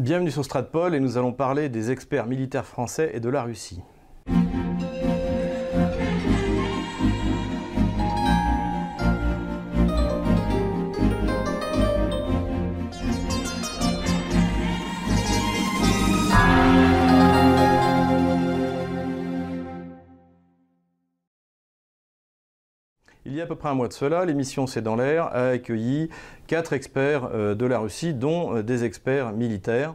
Bienvenue sur Stratpol et nous allons parler des experts militaires français et de la Russie. Il y a à peu près un mois de cela, l'émission C'est dans l'air a accueilli quatre experts euh, de la Russie, dont euh, des experts militaires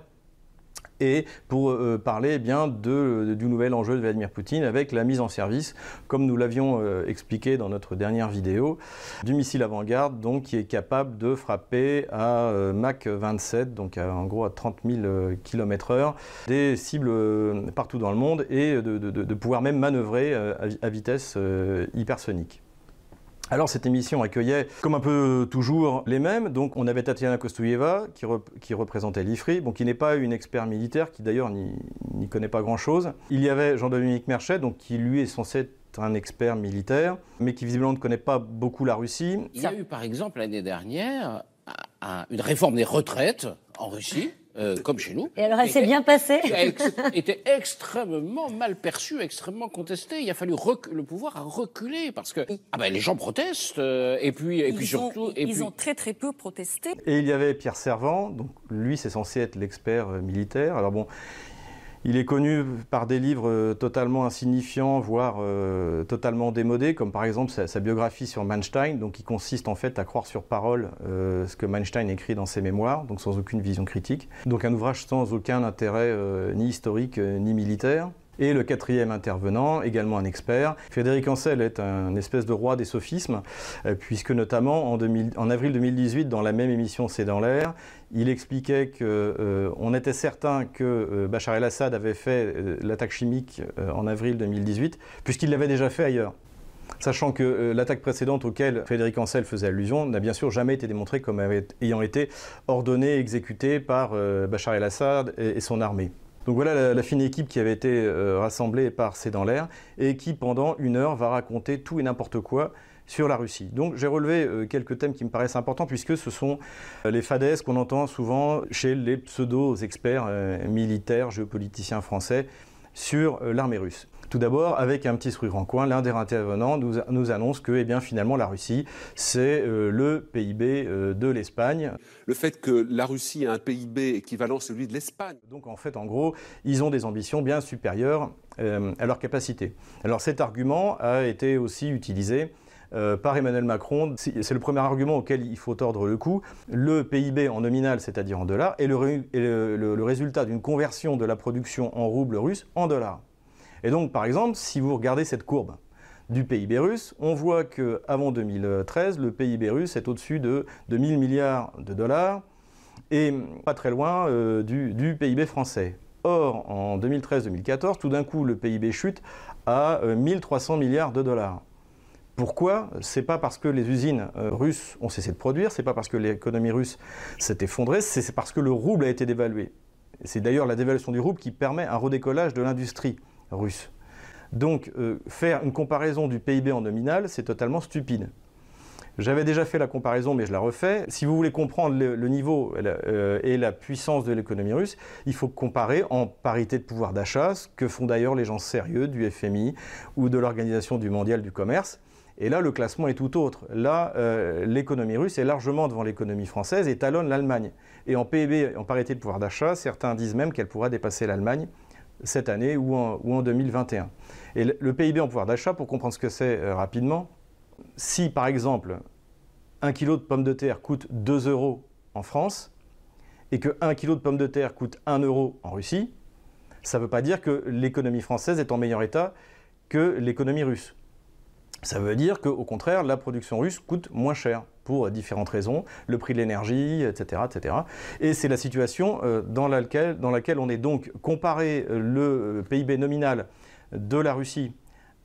et pour euh, parler eh bien de, du nouvel enjeu de Vladimir Poutine avec la mise en service, comme nous l'avions expliqué dans notre dernière vidéo, du missile avant-garde donc qui est capable de frapper à Mach 27, donc en gros à 30 000 km/h, des cibles partout dans le monde et de, de pouvoir même manœuvrer à vitesse hypersonique. Alors cette émission accueillait, comme un peu toujours, les mêmes. Donc on avait Tatiana Kostouyeva qui, représentait l'IFRI, bon, qui n'est pas une expert militaire, qui d'ailleurs n'y connaît pas grand-chose. Il y avait Jean-Dominique Merchet, donc, qui lui est censé être un expert militaire, mais qui visiblement ne connaît pas beaucoup la Russie. Il y a eu par exemple l'année dernière une réforme des retraites en Russie. Euh, comme chez nous. Et alors, elle s'est bien passée était extrêmement mal perçue, extrêmement contestée. Il a fallu le pouvoir a reculé parce que ah ben, les gens protestent euh, et puis et puis surtout ils ont très très peu protesté. Et il y avait Pierre Servant, donc lui c'est censé être l'expert euh, militaire. Alors bon, il est connu par des livres euh, totalement insignifiants, voire euh, totalement démodés, comme par exemple sa, biographie sur Manstein, donc qui consiste en fait à croire sur parole euh, ce que Manstein écrit dans ses mémoires, donc sans aucune vision critique. Donc un ouvrage sans aucun intérêt ni historique ni militaire. Et le quatrième intervenant, également un expert, Frédéric Ancel est un espèce de roi des sophismes, euh, puisque notamment en, avril 2018, dans la même émission C'est dans l'air, il expliquait qu'on euh, était certain que euh, Bachar el-Assad avait fait l'attaque chimique en avril 2018, puisqu'il l'avait déjà fait ailleurs. Sachant que l'attaque précédente auquel Frédéric Ancel faisait allusion n'a bien sûr jamais été démontrée comme ayant été ordonnée exécutée par Bachar el-Assad et son armée. Donc voilà la, fine équipe qui avait été euh, rassemblée par C'est dans l'air et qui pendant une heure va raconter tout et n'importe quoi sur la Russie. Donc j'ai relevé euh, quelques thèmes qui me paraissent importants puisque ce sont euh, les fadaises qu'on entend souvent chez les pseudo-experts militaires, géopoliticiens français sur l'armée russe. Tout d'abord, avec un petit sourire en coin, l'un des intervenants nous, nous, annonce que eh bien, finalement la Russie, c'est euh, le PIB euh, de l'Espagne. Le fait que la Russie a un PIB équivalent à celui de l'Espagne. Donc en fait, en gros, ils ont des ambitions bien supérieures euh, à leur capacité. Alors cet argument a été aussi utilisé par Emmanuel Macron. C'est le premier argument auquel il faut tordre le cou. Le PIB en nominal, c'est-à-dire en dollars, est le résultat d'une conversion de la production en roubles russes en dollars. Et donc, par exemple, si vous regardez cette courbe du PIB russe, on voit qu'avant 2013, le PIB russe est au-dessus de, 1000 milliards de dollars et pas très loin euh, du, PIB français. Or, en 2013-2014, tout d'un coup, le PIB chute à 1300 euh, milliards de dollars. Pourquoi? C'est pas parce que les usines euh, russes ont cessé de produire, c'est pas parce que l'économie russe s'est effondrée, c'est parce que le rouble a été dévalué. C'est d'ailleurs la dévaluation du rouble qui permet un redécollage de l'industrie russe. Donc euh, faire une comparaison du PIB en nominal, c'est totalement stupide. J'avais déjà fait la comparaison, mais je la refais. Si vous voulez comprendre le, niveau euh, et la puissance de l'économie russe, il faut comparer en parité de pouvoir d'achat, ce que font d'ailleurs les gens sérieux du FMI ou de l'Organisation du mondial du commerce. Et là, le classement est tout autre. Là, euh, l'économie russe est largement devant l'économie française et talonne l'Allemagne. Et en PIB, en parité de pouvoir d'achat, certains disent même qu'elle pourra dépasser l'Allemagne cette année ou en, 2021. Et le, PIB en pouvoir d'achat, pour comprendre ce que c'est euh, rapidement, si par exemple un kilo de pommes de terre coûte 2 euros en France et que 1 kilo de pommes de terre coûte 1 euro en Russie, ça ne veut pas dire que l'économie française est en meilleur état que l'économie russe. Ça veut dire qu'au contraire, la production russe coûte moins cher pour différentes raisons, le prix de l'énergie, etc., etc. Et c'est la situation euh, dans laquelle, dans laquelle on est donc comparé euh, le PIB nominal de la Russie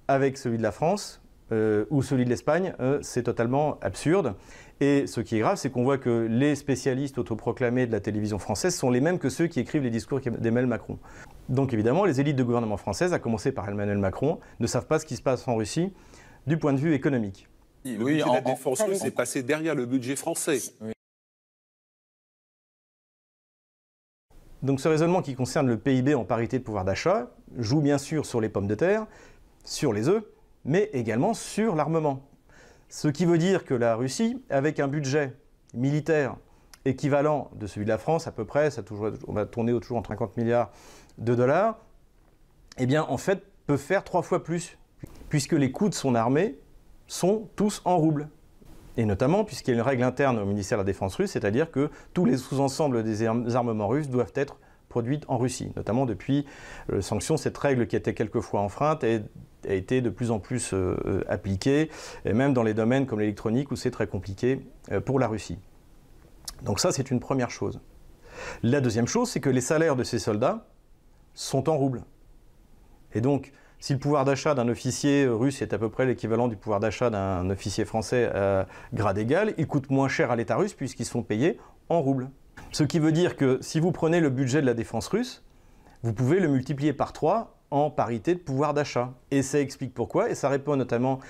avec celui de la France euh, ou celui de l'Espagne, c'est totalement absurde. Et ce qui est grave, c'est qu'on voit que les spécialistes autoproclamés de la télévision française sont les mêmes que ceux qui écrivent les discours d'Emmanuel Macron. Donc évidemment, les élites de gouvernement françaises, à commencer par Emmanuel Macron, ne savent pas ce qui se passe en Russie du point de vue économique. Le oui, budget de la défense russe est passé derrière le budget français. Donc ce raisonnement qui concerne le PIB en parité de pouvoir d'achat joue bien sûr sur les pommes de terre, sur les œufs, mais également sur l'armement. Ce qui veut dire que la Russie, avec un budget militaire équivalent de celui de la France à peu près, ça toujours, on va tourner autour entre 50 milliards de dollars, eh bien en fait peut faire trois fois plus, puisque les coûts de son armée sont tous en roubles. Et notamment puisqu'il y a une règle interne au ministère de la Défense russe, c'est-à-dire que tous les sous-ensembles des armements russes doivent être produits en Russie, notamment depuis les euh, sanctions. Cette règle qui était quelquefois enfreinte a été de plus en plus euh, euh, appliquée, et même dans les domaines comme l'électronique où c'est très compliqué pour la Russie. Donc ça, c'est une première chose. La deuxième chose, c'est que les salaires de ces soldats sont en roubles. Et donc, si le pouvoir d'achat d'un officier russe est à peu près l'équivalent du pouvoir d'achat d'un officier français à grade égal, il coûte moins cher à l'État russe puisqu'ils sont payés en roubles. Ce qui veut dire que si vous prenez le budget de la défense russe, vous pouvez le multiplier par 3 en parité de pouvoir d'achat. Et ça explique pourquoi, et ça répond notamment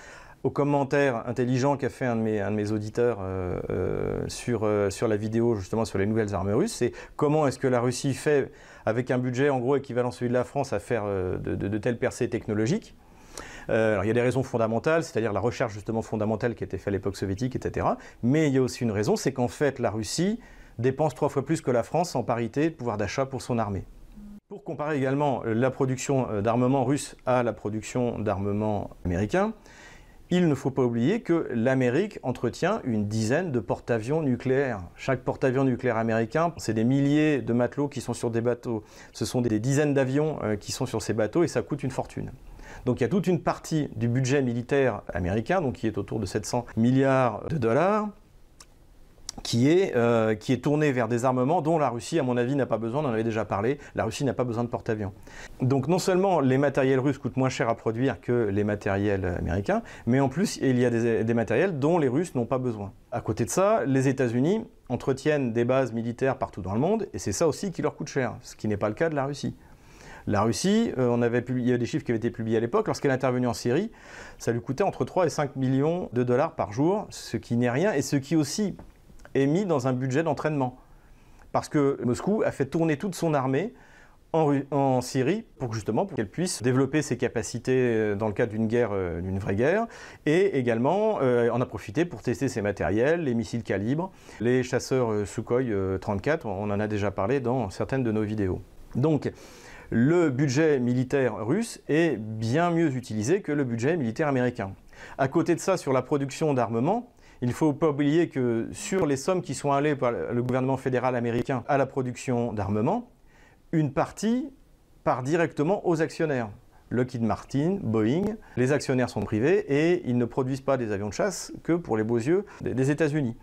au commentaire intelligent qu'a fait un de mes, auditeurs euh, euh, sur, euh, sur la vidéo justement sur les nouvelles armes russes, c'est comment est-ce que la Russie fait avec un budget en gros équivalent à celui de la France à faire euh, de, telles percées technologiques. Euh, alors, il y a des raisons fondamentales, c'est-à-dire la recherche justement fondamentale qui a été faite à l'époque soviétique, etc. Mais il y a aussi une raison, c'est qu'en fait la Russie dépense trois fois plus que la France en parité de pouvoir d'achat pour son armée. Pour comparer également la production euh, d'armement russe à la production d'armement américain, il ne faut pas oublier que l'Amérique entretient une dizaine de porte-avions nucléaires. Chaque porte-avions nucléaire américain, c'est des milliers de matelots qui sont sur des bateaux. Ce sont des dizaines d'avions euh, qui sont sur ces bateaux et ça coûte une fortune. Donc il y a toute une partie du budget militaire américain, donc qui est autour de 700 milliards de dollars, qui est, euh, tourné vers des armements dont la Russie, à mon avis, n'a pas besoin, on en avait déjà parlé, la Russie n'a pas besoin de porte-avions. Donc non seulement les matériels russes coûtent moins cher à produire que les matériels américains, mais en plus il y a des, matériels dont les Russes n'ont pas besoin. À côté de ça, les États-Unis entretiennent des bases militaires partout dans le monde, et c'est ça aussi qui leur coûte cher, ce qui n'est pas le cas de la Russie. La Russie, euh, on avait il y a des chiffres qui avaient été publiés à l'époque, lorsqu'elle est intervenue en Syrie, ça lui coûtait entre 3 et 5 millions de dollars par jour, ce qui n'est rien, et ce qui aussi est mis dans un budget d'entraînement. Parce que Moscou a fait tourner toute son armée en, Syrie pour justement pour qu'elle puisse développer ses capacités euh, dans le cadre d'une guerre, euh, d'une vraie guerre, et également euh, en a profité pour tester ses matériels, les missiles calibre, les chasseurs Sukhoi 34, on en a déjà parlé dans certaines de nos vidéos. Donc le budget militaire russe est bien mieux utilisé que le budget militaire américain. À côté de ça, sur la production d'armement, il ne faut pas oublier que sur les sommes qui sont allées par le gouvernement fédéral américain à la production d'armement, une partie part directement aux actionnaires. Lockheed Martin, Boeing, les actionnaires sont privés et ils ne produisent pas des avions de chasse que pour les beaux yeux des États-Unis.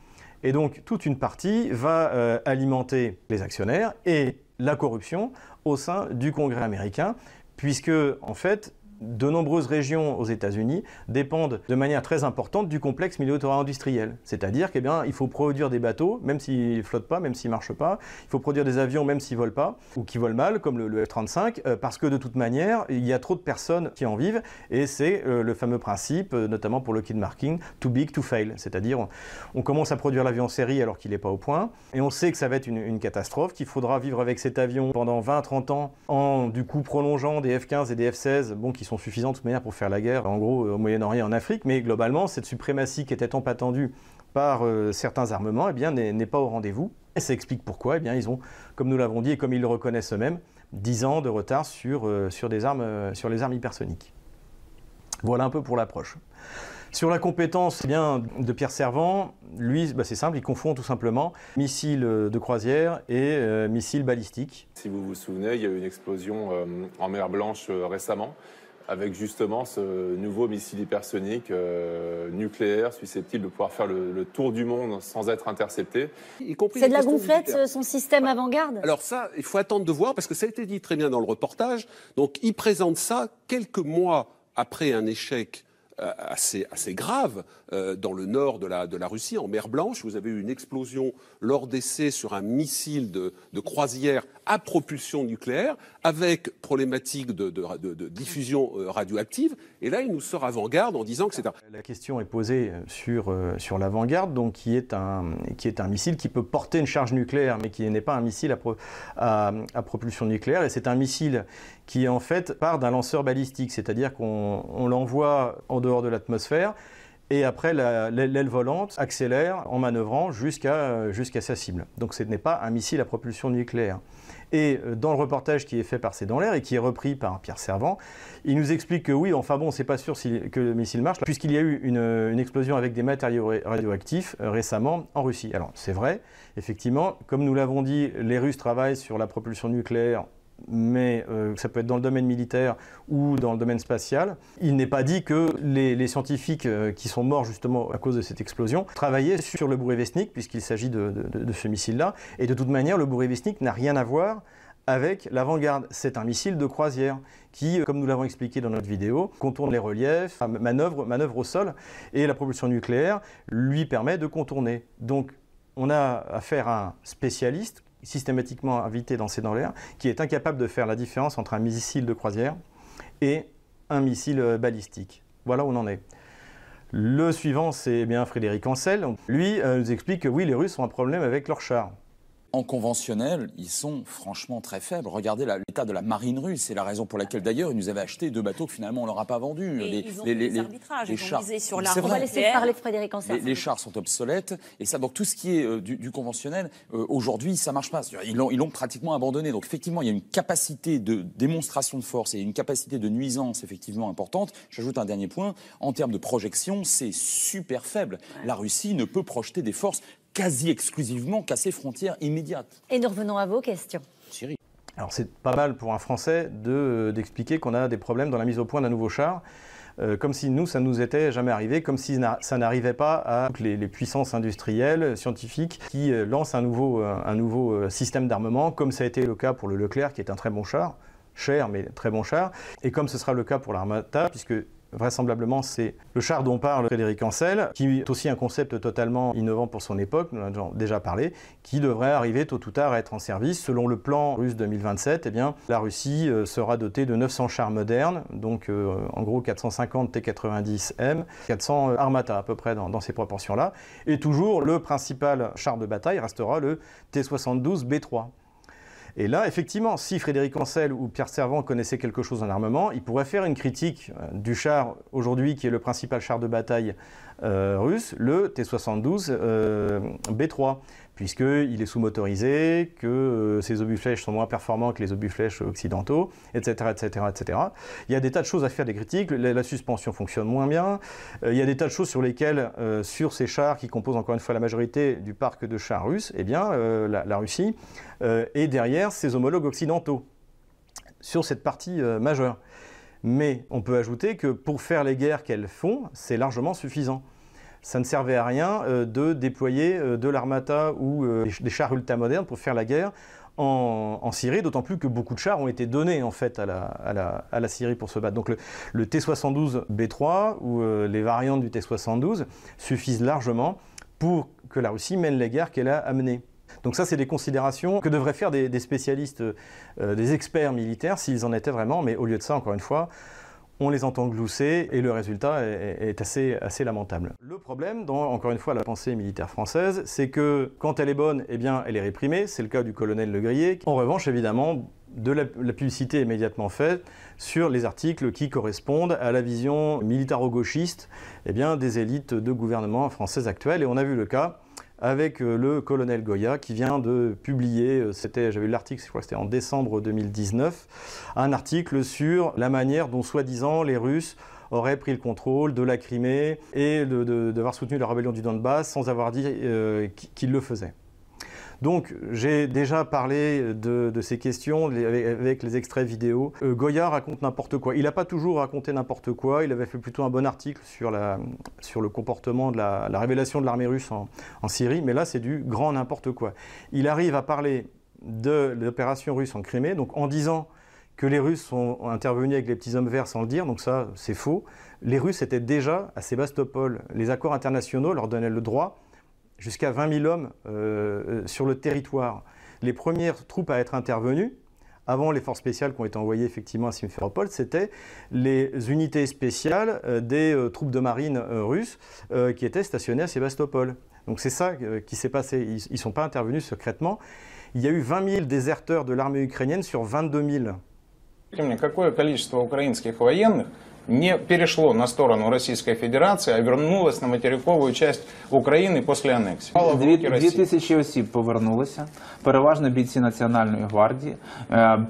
Et donc toute une partie va euh, alimenter les actionnaires et la corruption au sein du Congrès américain, puisque en fait de nombreuses régions aux États-Unis dépendent de manière très importante du complexe militaire-industriel. C'est-à-dire qu'il eh faut produire des bateaux, même s'ils ne flottent pas, même s'ils ne marchent pas. Il faut produire des avions, même s'ils ne volent pas, ou qui volent mal, comme le, F-35, euh, parce que de toute manière, il y a trop de personnes qui en vivent. Et c'est euh, le fameux principe, euh, notamment pour le kid marking, too big to fail. C'est-à-dire, on, commence à produire l'avion en série alors qu'il n'est pas au point. Et on sait que ça va être une, une catastrophe, qu'il faudra vivre avec cet avion pendant 20-30 ans en, du coup, prolongeant des F-15 et des F-16, bon, qui sont suffisants de toute manière pour faire la guerre, en gros, au Moyen-Orient et en Afrique, mais globalement, cette suprématie qui était tant attendue par euh, certains armements, eh bien, n'est pas au rendez-vous. Et ça explique pourquoi, eh bien, ils ont, comme nous l'avons dit et comme ils le reconnaissent eux-mêmes, 10 ans de retard sur, euh, sur, des armes, euh, sur les armes hypersoniques. Voilà un peu pour l'approche. Sur la compétence eh bien, de Pierre Servant, lui, bah, c'est simple, il confond tout simplement missiles de croisière et missiles balistiques. Si vous vous souvenez, il y a eu une explosion en mer Blanche récemment avec justement ce nouveau missile hypersonique euh, nucléaire susceptible de pouvoir faire le, tour du monde sans être intercepté. C'est de la gonflette, son système avant-garde Alors ça, il faut attendre de voir parce que ça a été dit très bien dans le reportage. Donc il présente ça quelques mois après un échec euh, assez, assez grave euh, dans le nord de la, de la Russie, en mer Blanche. Vous avez eu une explosion lors d'essais sur un missile de, de croisière à propulsion nucléaire, avec problématique de, diffusion euh, radioactive. Et là, il nous sort avant-garde en disant que c'est un... La question est posée sur, euh, sur l'avant-garde, donc qui est, un, qui est un missile qui peut porter une charge nucléaire, mais qui n'est pas un missile à, propulsion nucléaire. Et c'est un missile qui, en fait, part d'un lanceur balistique, c'est-à-dire qu'on l'envoie en dehors de l'atmosphère et après, l'aile volante accélère en manœuvrant jusqu'à jusqu'à sa cible. Donc ce n'est pas un missile à propulsion nucléaire. Et euh, dans le reportage qui est fait par C'est dans l'air et qui est repris par Pierre Servant, il nous explique que oui, enfin bon, c'est pas sûr que le missile marche, puisqu'il y a eu une, une, explosion avec des matériaux radioactifs euh, récemment en Russie. Alors c'est vrai, effectivement, comme nous l'avons dit, les Russes travaillent sur la propulsion nucléaire mais euh, ça peut être dans le domaine militaire ou dans le domaine spatial. Il n'est pas dit que les, scientifiques euh, qui sont morts justement à cause de cette explosion travaillaient sur le Bourrevestnik, puisqu'il s'agit de, ce missile-là. Et de toute manière, le Bourrevestnik n'a rien à voir avec l'avant-garde. C'est un missile de croisière qui, comme nous l'avons expliqué dans notre vidéo, contourne les reliefs, manœuvre, manœuvre au sol, et la propulsion nucléaire lui permet de contourner. Donc on a affaire à un spécialiste systématiquement invité dans ces dans l'air, qui est incapable de faire la différence entre un missile de croisière et un missile euh, balistique. Voilà où on en est. Le suivant, c'est bien Frédéric Ancel. Lui euh, nous explique que oui, les Russes ont un problème avec leurs chars en conventionnel, ils sont franchement très faibles. Regardez l'état de la marine russe. C'est la raison pour laquelle, d'ailleurs, ils nous avaient acheté deux bateaux que finalement on leur a pas vendus. les, ils ont les, les, arbitrages, ils chars. sur la On va laisser parler Frédéric Les, les, chars sont obsolètes. Et ça, donc tout ce qui est euh, du, conventionnel, euh, aujourd'hui, ça marche pas. Ils l'ont, ils l'ont pratiquement abandonné. Donc effectivement, il y a une capacité de démonstration de force et une capacité de nuisance effectivement importante. J'ajoute un dernier point. En termes de projection, c'est super faible. La Russie ne peut projeter des forces quasi exclusivement qu'à ses frontières immédiates. Et nous revenons à vos questions. Syrie. Alors c'est pas mal pour un Français de, d'expliquer qu'on a des problèmes dans la mise au point d'un nouveau char. Euh, comme si nous, ça ne nous était jamais arrivé, comme si ça n'arrivait pas à les, les, puissances industrielles, scientifiques, qui euh, lancent un nouveau, euh, un nouveau système d'armement, comme ça a été le cas pour le Leclerc, qui est un très bon char, cher mais très bon char, et comme ce sera le cas pour l'Armata, puisque Vraisemblablement, c'est le char dont parle Frédéric Ancel, qui est aussi un concept totalement innovant pour son époque, nous en avons déjà parlé, qui devrait arriver tôt ou tard à être en service. Selon le plan russe 2027, eh bien, la Russie euh, sera dotée de 900 chars modernes, donc euh, en gros 450 T-90M, 400 Armata à peu près dans, dans ces proportions-là. Et toujours, le principal char de bataille restera le T-72B3. Et là, effectivement, si Frédéric Ancel ou Pierre Servant connaissaient quelque chose en armement, ils pourraient faire une critique euh, du char aujourd'hui, qui est le principal char de bataille euh, russe, le T-72 euh, B3 puisqu'il est sous-motorisé, que euh, ses obus-flèches sont moins performants que les obus-flèches occidentaux, etc., etc., etc. Il y a des tas de choses à faire des critiques, la, suspension fonctionne moins bien, euh, il y a des tas de choses sur lesquelles, euh, sur ces chars qui composent encore une fois la majorité du parc de chars russes, eh bien, la, la, Russie est derrière ses homologues occidentaux, sur cette partie majeure. Mais on peut ajouter que pour faire les guerres qu'elles font, c'est largement suffisant ça ne servait à rien euh, de déployer euh, de l'armata ou euh, des chars ultramodernes pour faire la guerre en, Syrie, d'autant plus que beaucoup de chars ont été donnés en fait à la, Syrie pour se battre. Donc le, T-72 B3 ou les variantes du T-72 suffisent largement pour que la Russie mène les guerres qu'elle a amenées. Donc ça, c'est des considérations que devraient faire des, spécialistes, des experts militaires, s'ils en étaient vraiment, mais au lieu de ça, encore une fois, on les entend glousser et le résultat est, assez, lamentable. Le problème, dans encore une fois la pensée militaire française, c'est que quand elle est bonne, eh bien, elle est réprimée. C'est le cas du colonel Le Grillet. En revanche, évidemment, de la, publicité immédiatement faite sur les articles qui correspondent à la vision militaro-gauchiste eh des élites de gouvernement françaises actuelles. Et on a vu le cas avec euh, le colonel Goya qui vient de publier, euh, c'était, j'avais lu l'article, je crois que c'était en décembre 2019, un article sur la manière dont soi-disant les Russes auraient pris le contrôle de la Crimée et d'avoir soutenu la rébellion du Donbass sans avoir dit euh, qu'ils le faisaient. Donc j'ai déjà parlé de, ces questions avec, les extraits vidéo. Euh, Goya raconte n'importe quoi. Il n'a pas toujours raconté n'importe quoi. Il avait fait plutôt un bon article sur, le comportement de la, révélation de l'armée russe en, Syrie, mais là c'est du grand n'importe quoi. Il arrive à parler de l'opération russe en Crimée, donc en disant que les Russes sont intervenus avec les petits hommes verts sans le dire, donc ça c'est faux. Les Russes étaient déjà à Sébastopol. Les accords internationaux leur donnaient le droit jusqu'à 20 000 hommes euh, euh, sur le territoire. Les premières troupes à être intervenues, avant les forces spéciales qui ont été envoyées effectivement à Simferopol, c'était les unités spéciales euh, des troupes de marine russes qui étaient stationnées à Sébastopol. Donc c'est ça qui s'est passé. Ils ne sont pas intervenus secrètement. Il y a eu 20 000 déserteurs de l'armée ukrainienne sur 22 000. Не перешло на сторону Российской Федерации, а вернулось на материковую часть України після анексії. Дві, дві тисячі осіб повернулися, переважно бійці Національної гвардії.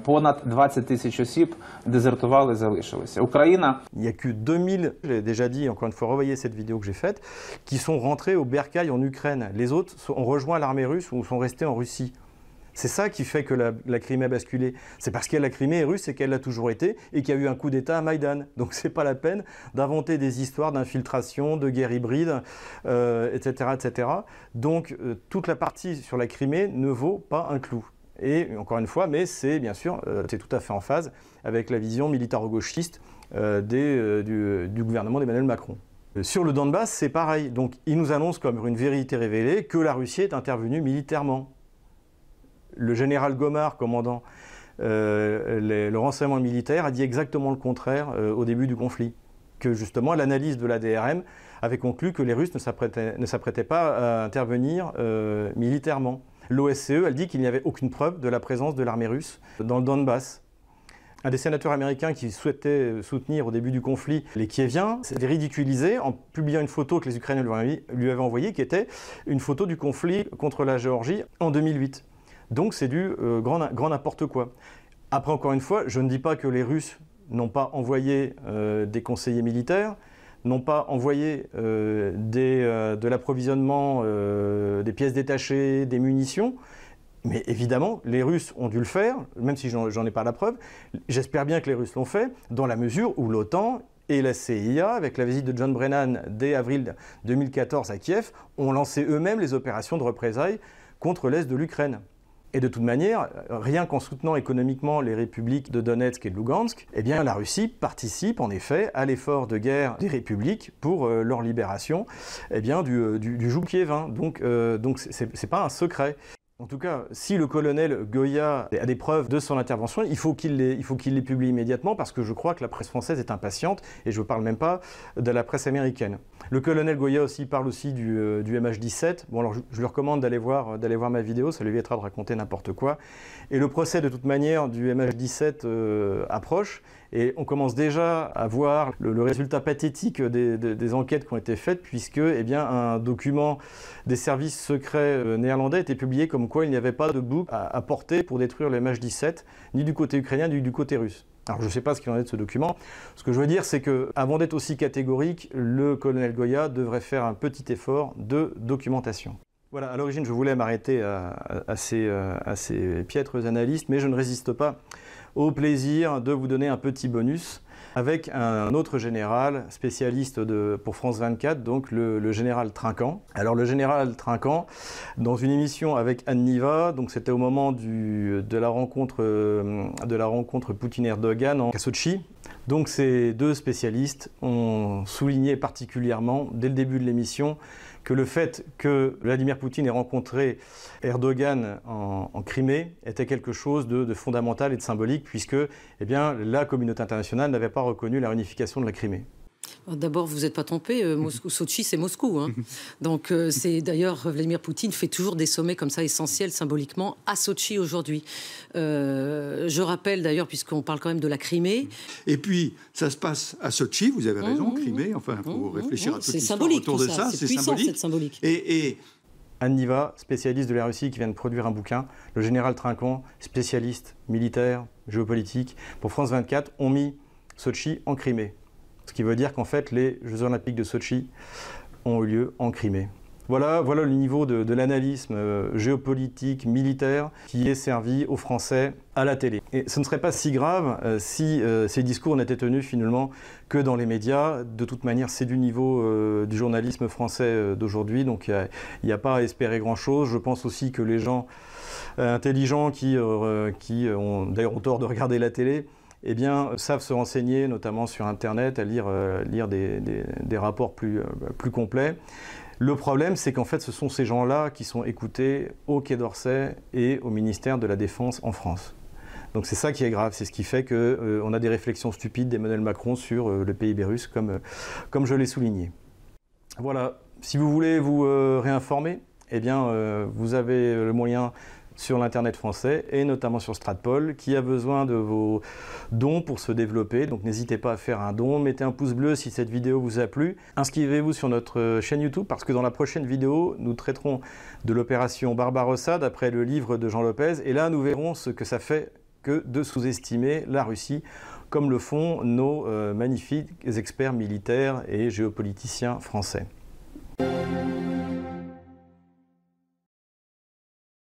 Понад 20 тисяч осіб дезертували, залишилися. Україна... Il n'y a que 2000, j'ai déjà dit, encore une fois, revoyez cette vidéo que j'ai faite, qui sont rentrés au Bercail en Ukraine. Les autres ont rejoint l'armée russe ou sont restés en Russie. C'est ça qui fait que la, Crimée a basculé. C'est parce que la Crimée est russe et qu'elle l'a toujours été et qu'il y a eu un coup d'État à Maïdan. Donc c'est pas la peine d'inventer des histoires d'infiltration, de guerre hybride, euh, etc., etc. Donc euh, toute la partie sur la Crimée ne vaut pas un clou. Et encore une fois, mais c'est bien sûr, euh, tout à fait en phase avec la vision militaro-gauchiste du, du gouvernement d'Emmanuel Macron. Sur le Donbass, c'est pareil. Donc, il nous annonce comme une vérité révélée que la Russie est intervenue militairement le général Gomard, commandant euh, le renseignement militaire, a dit exactement le contraire euh, au début du conflit. Que justement, l'analyse de la DRM avait conclu que les Russes ne s'apprêtaient pas à intervenir euh, militairement. L'OSCE, elle dit qu'il n'y avait aucune preuve de la présence de l'armée russe dans le Donbass. Un des sénateurs américains qui souhaitait soutenir au début du conflit les Kieviens s'est ridiculisé en publiant une photo que les Ukrainiens lui avaient envoyée, qui était une photo du conflit contre la Géorgie en 2008. Donc c'est du euh, grand, n'importe quoi. Après, encore une fois, je ne dis pas que les Russes n'ont pas envoyé euh, des conseillers militaires, n'ont pas envoyé euh, de l'approvisionnement, des pièces détachées, des munitions. Mais évidemment, les Russes ont dû le faire, même si j'en ai pas la preuve. J'espère bien que les Russes l'ont fait, dans la mesure où l'OTAN et la CIA, avec la visite de John Brennan dès avril 2014 à Kiev, ont lancé eux-mêmes les opérations de représailles contre l'Est de l'Ukraine. Et de toute manière, rien qu'en soutenant économiquement les républiques de Donetsk et de Lugansk, eh la Russie participe en effet à l'effort de guerre des républiques pour euh, leur libération eh bien, du, euh, du. Donc, euh, donc c'est pas un secret. En tout cas, si le colonel Goya a des preuves de son intervention, il faut qu'il les, publie immédiatement parce que je crois que la presse française est impatiente et je ne parle même pas de la presse américaine. Le colonel Goya aussi parle aussi du, euh, MH17. Bon, alors je, lui recommande d'aller voir, voir ma vidéo, ça lui évitera de raconter n'importe quoi. Et le procès, de toute manière, du MH17 euh, approche. Et on commence déjà à voir le, résultat pathétique des, enquêtes qui ont été faites, puisque eh bien, un document des services secrets euh, néerlandais a été publié comme quoi il n'y avait pas de bouc à, porter pour détruire le MH17, ni du côté ukrainien, ni du côté russe. Alors je ne sais pas ce qu'il en est de ce document. Ce que je veux dire, c'est que avant d'être aussi catégorique, le colonel Goya devrait faire un petit effort de documentation. Voilà, à l'origine, je voulais m'arrêter à, ces, euh, à, ces, piètres analystes, mais je ne résiste pas au plaisir de vous donner un petit bonus avec un autre général spécialiste de, pour France 24, donc le, général Trinquant. Alors le général Trinquant, dans une émission avec Anne Niva, donc c'était au moment de la rencontre de la rencontre Poutine-Erdogan en Sochi. Donc ces deux spécialistes ont souligné particulièrement dès le début de l'émission que le fait que Vladimir Poutine ait rencontré Erdogan en, Crimée était quelque chose de, fondamental et de symbolique, puisque eh la communauté internationale n'avait pas reconnu la réunification de la Crimée. D'abord, vous n'êtes pas trompé, euh, Moscou, Sochi, c'est Moscou. Hein. Donc, euh, c'est d'ailleurs, Vladimir Poutine fait toujours des sommets comme ça essentiels symboliquement à Sochi aujourd'hui. Euh, je rappelle d'ailleurs, puisqu'on parle quand même de la Crimée. Et puis, ça se passe à Sochi, vous avez raison, mmh, mmh, Crimée, enfin, il faut mmh, réfléchir à toute l'histoire autour de ça. C'est symbolique. symbolique. Et, et Anne Niva, spécialiste de la Russie, qui vient de produire un bouquin, le général Trinquant, spécialiste militaire, géopolitique, pour France 24, ont mis Sochi en Crimée. Ce qui veut dire qu'en fait, les Jeux Olympiques de Sochi ont eu lieu en Crimée. Voilà, voilà le niveau de, l'analysme euh, géopolitique, militaire qui est servi aux Français à la télé. Et ce ne serait pas si grave euh, si euh, ces discours n'étaient tenus finalement que dans les médias. De toute manière, c'est du niveau du journalisme français d'aujourd'hui, donc il n'y a, pas à espérer grand-chose. Je pense aussi que les gens intelligents qui, ont d'ailleurs tort de regarder la télé, eh bien, savent se renseigner, notamment sur Internet, à lire, euh, lire des, des, rapports plus, euh, plus complets. Le problème, c'est qu'en fait, ce sont ces gens-là qui sont écoutés au Quai d'Orsay et au ministère de la Défense en France. Donc c'est ça qui est grave, c'est ce qui fait qu'on euh, a des réflexions stupides d'Emmanuel Macron sur le PIB russe, comme, comme je l'ai souligné. Voilà, si vous voulez vous réinformer, eh bien, vous avez le moyen sur l'Internet français et notamment sur Stratpol qui a besoin de vos dons pour se développer. Donc n'hésitez pas à faire un don, mettez un pouce bleu si cette vidéo vous a plu. Inscrivez-vous sur notre chaîne YouTube parce que dans la prochaine vidéo, nous traiterons de l'opération Barbarossa d'après le livre de Jean Lopez et là nous verrons ce que ça fait que de sous-estimer la Russie comme le font nos euh, magnifiques experts militaires et géopoliticiens français.